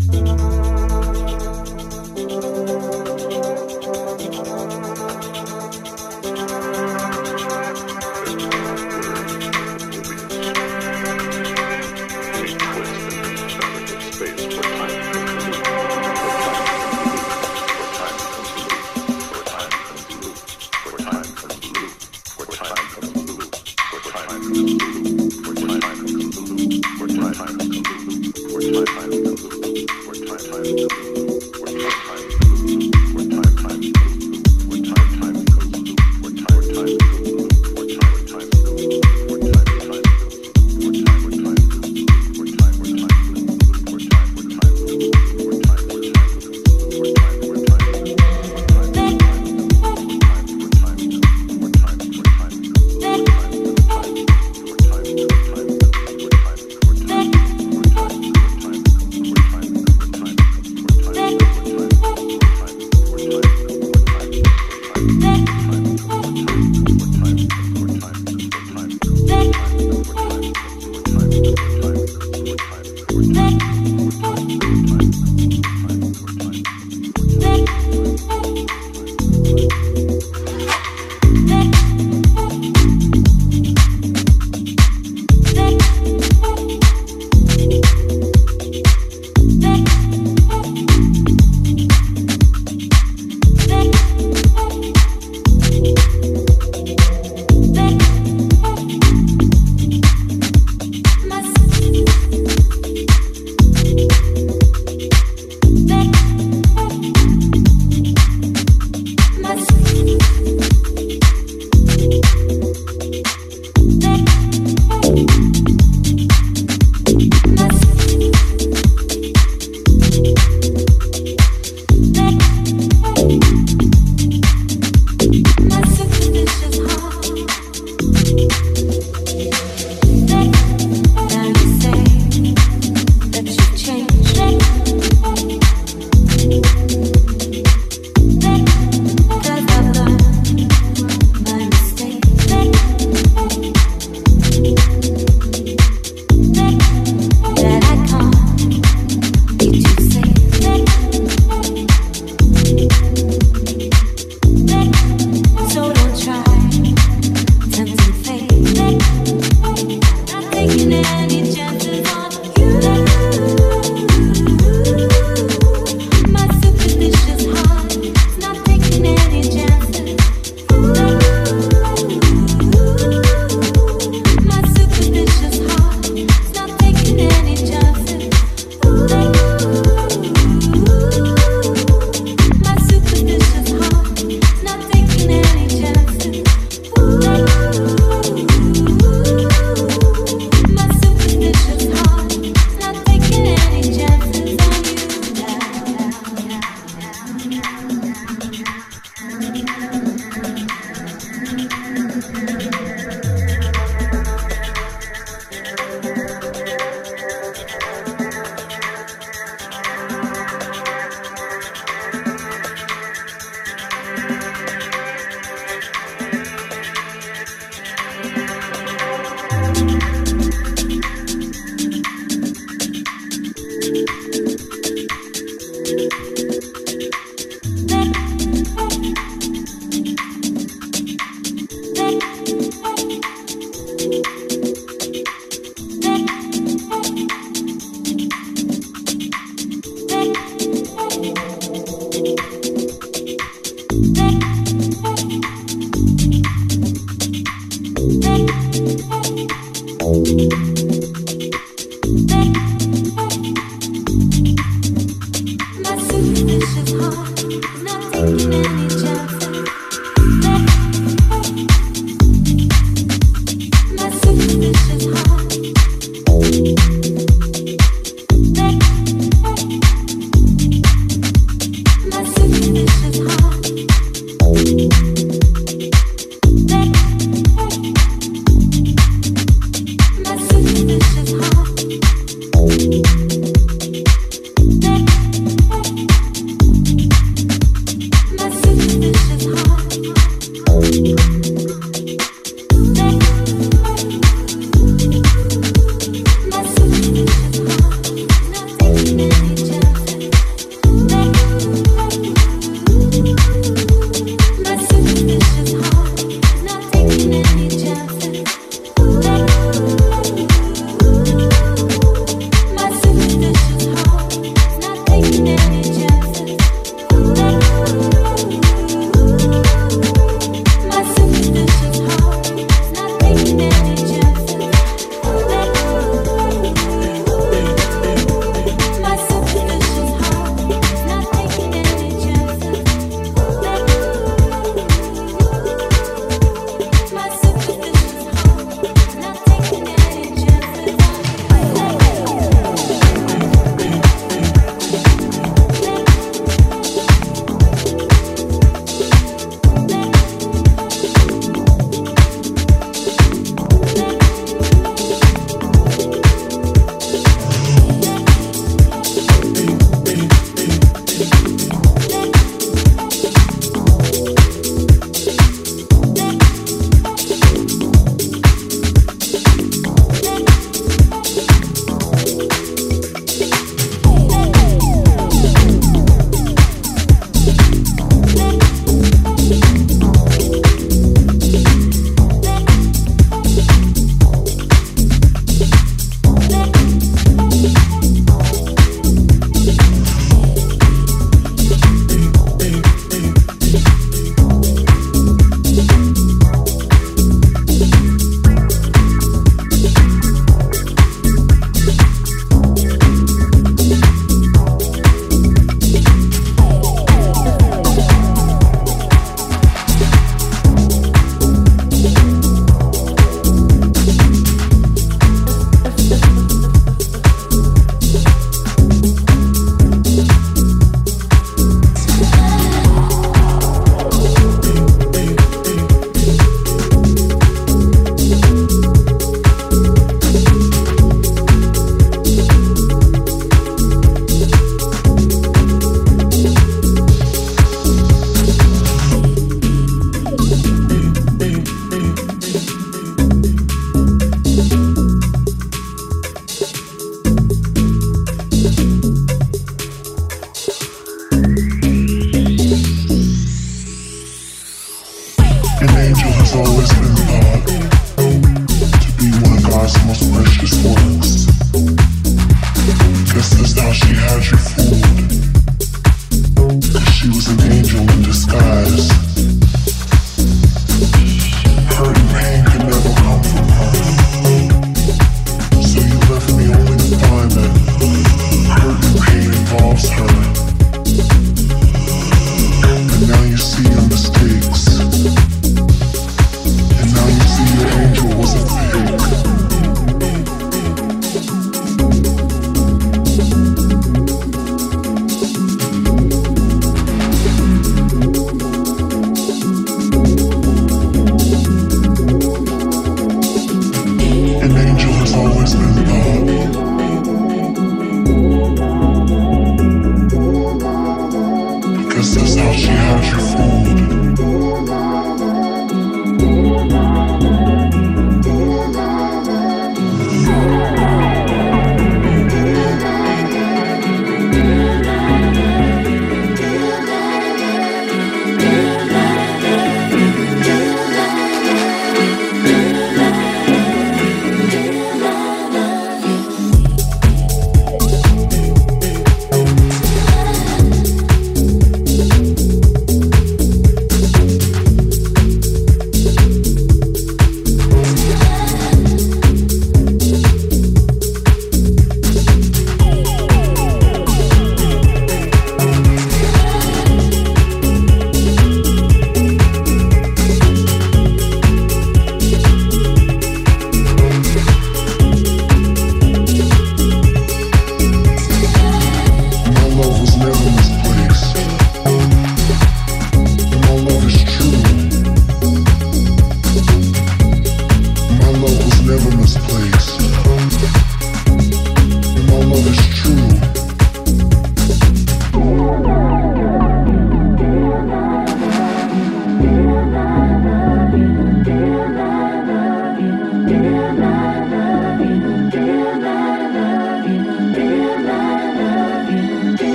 thank you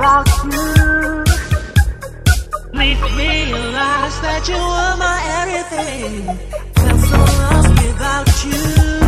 about you. Made me realize that you were my everything. Felt so lost without you.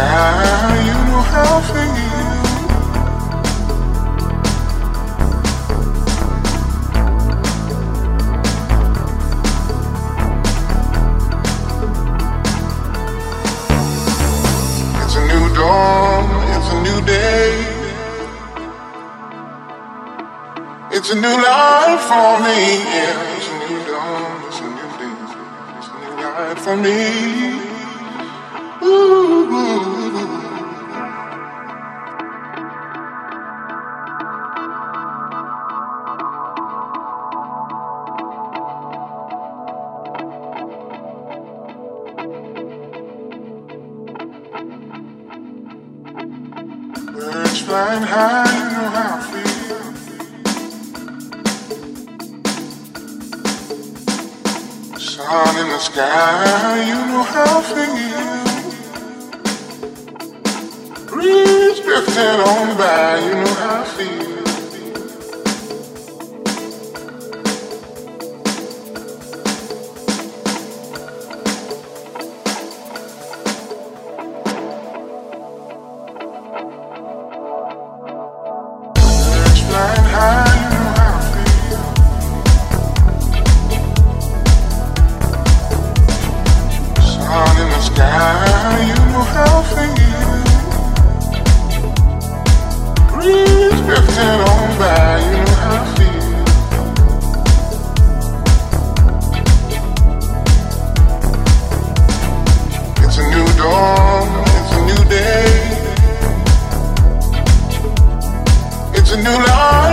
Now you know how I feel. It's a new dawn, it's a new day. It's a new life for me. Yeah, it's a new dawn. It's a new day. It's a new life for me. Ooh. A new life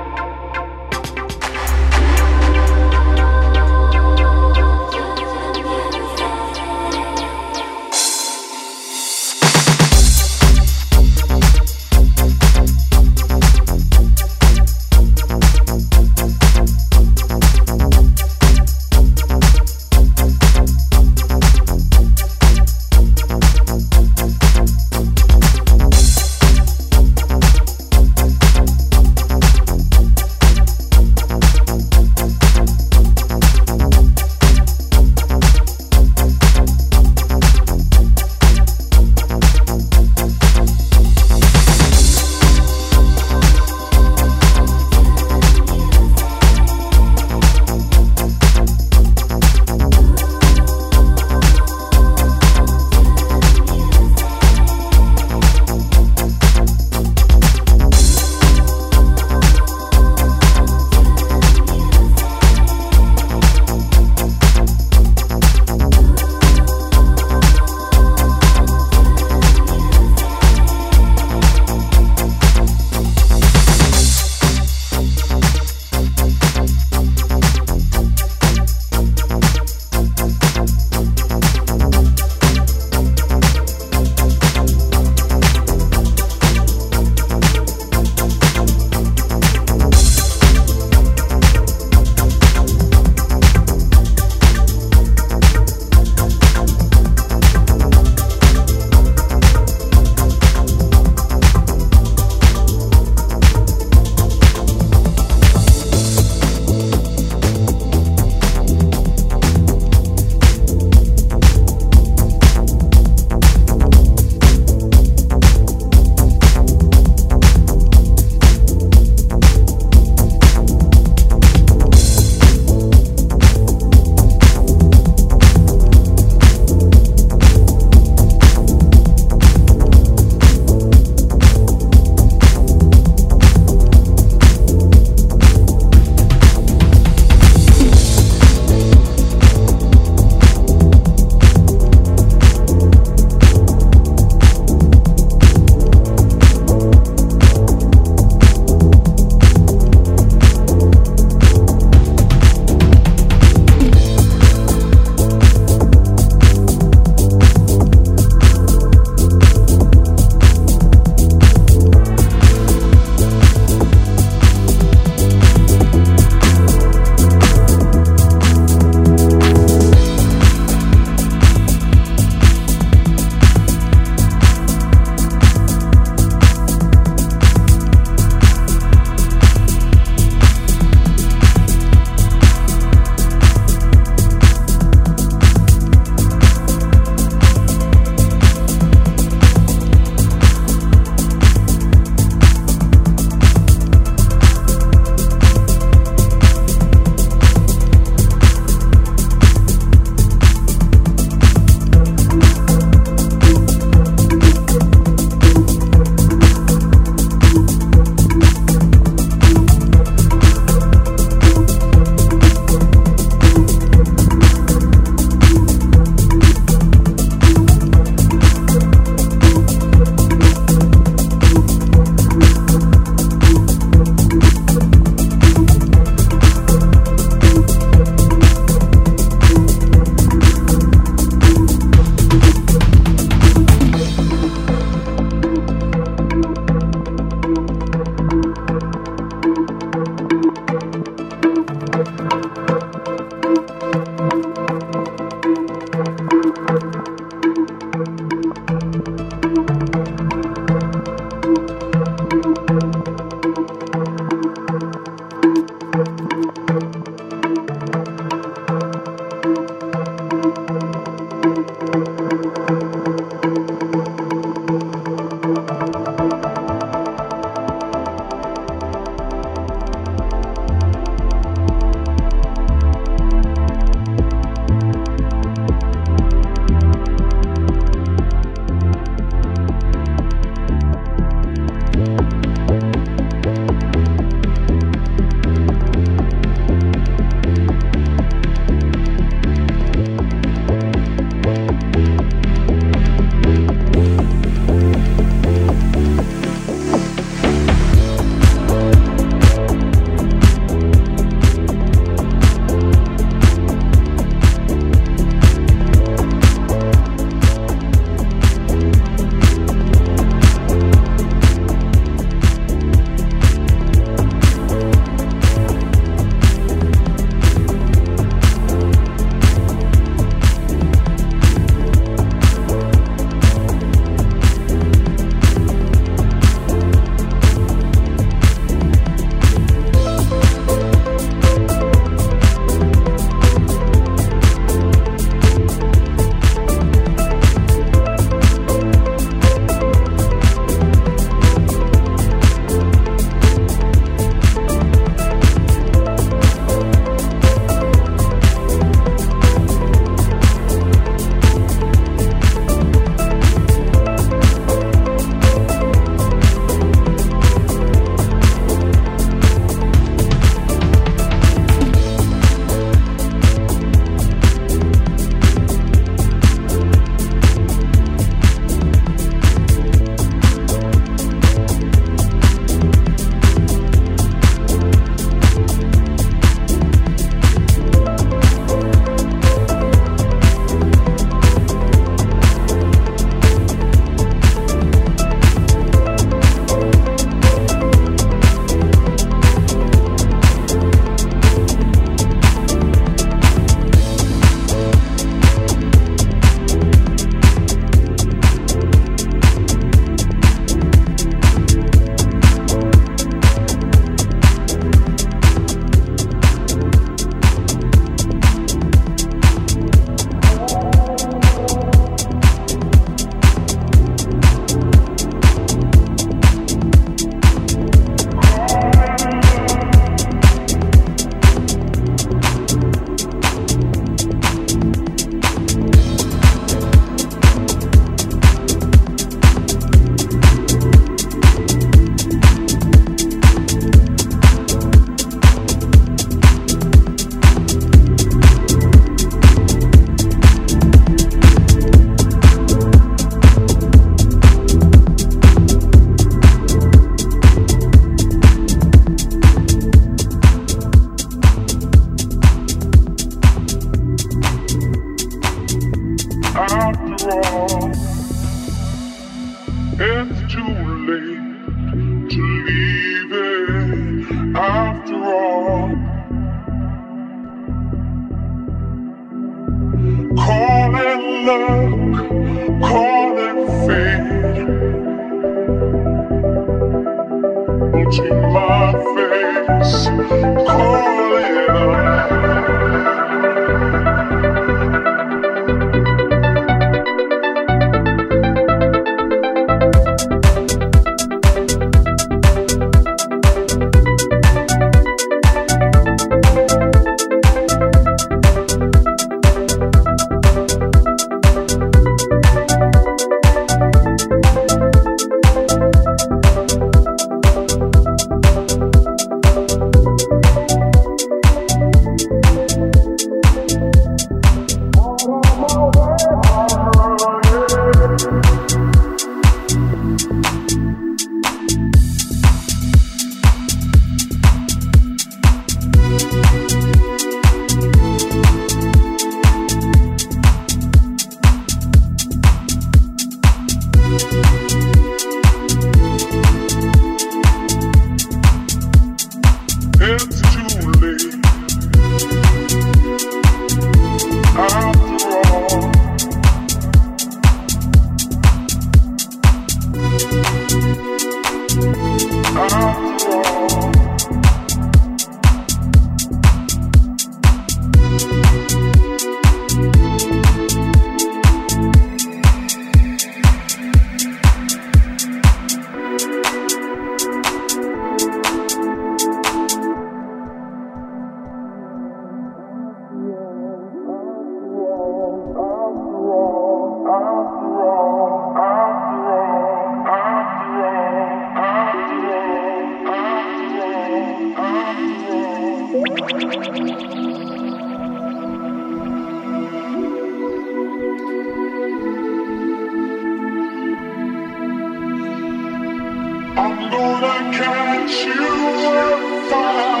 Can't you were.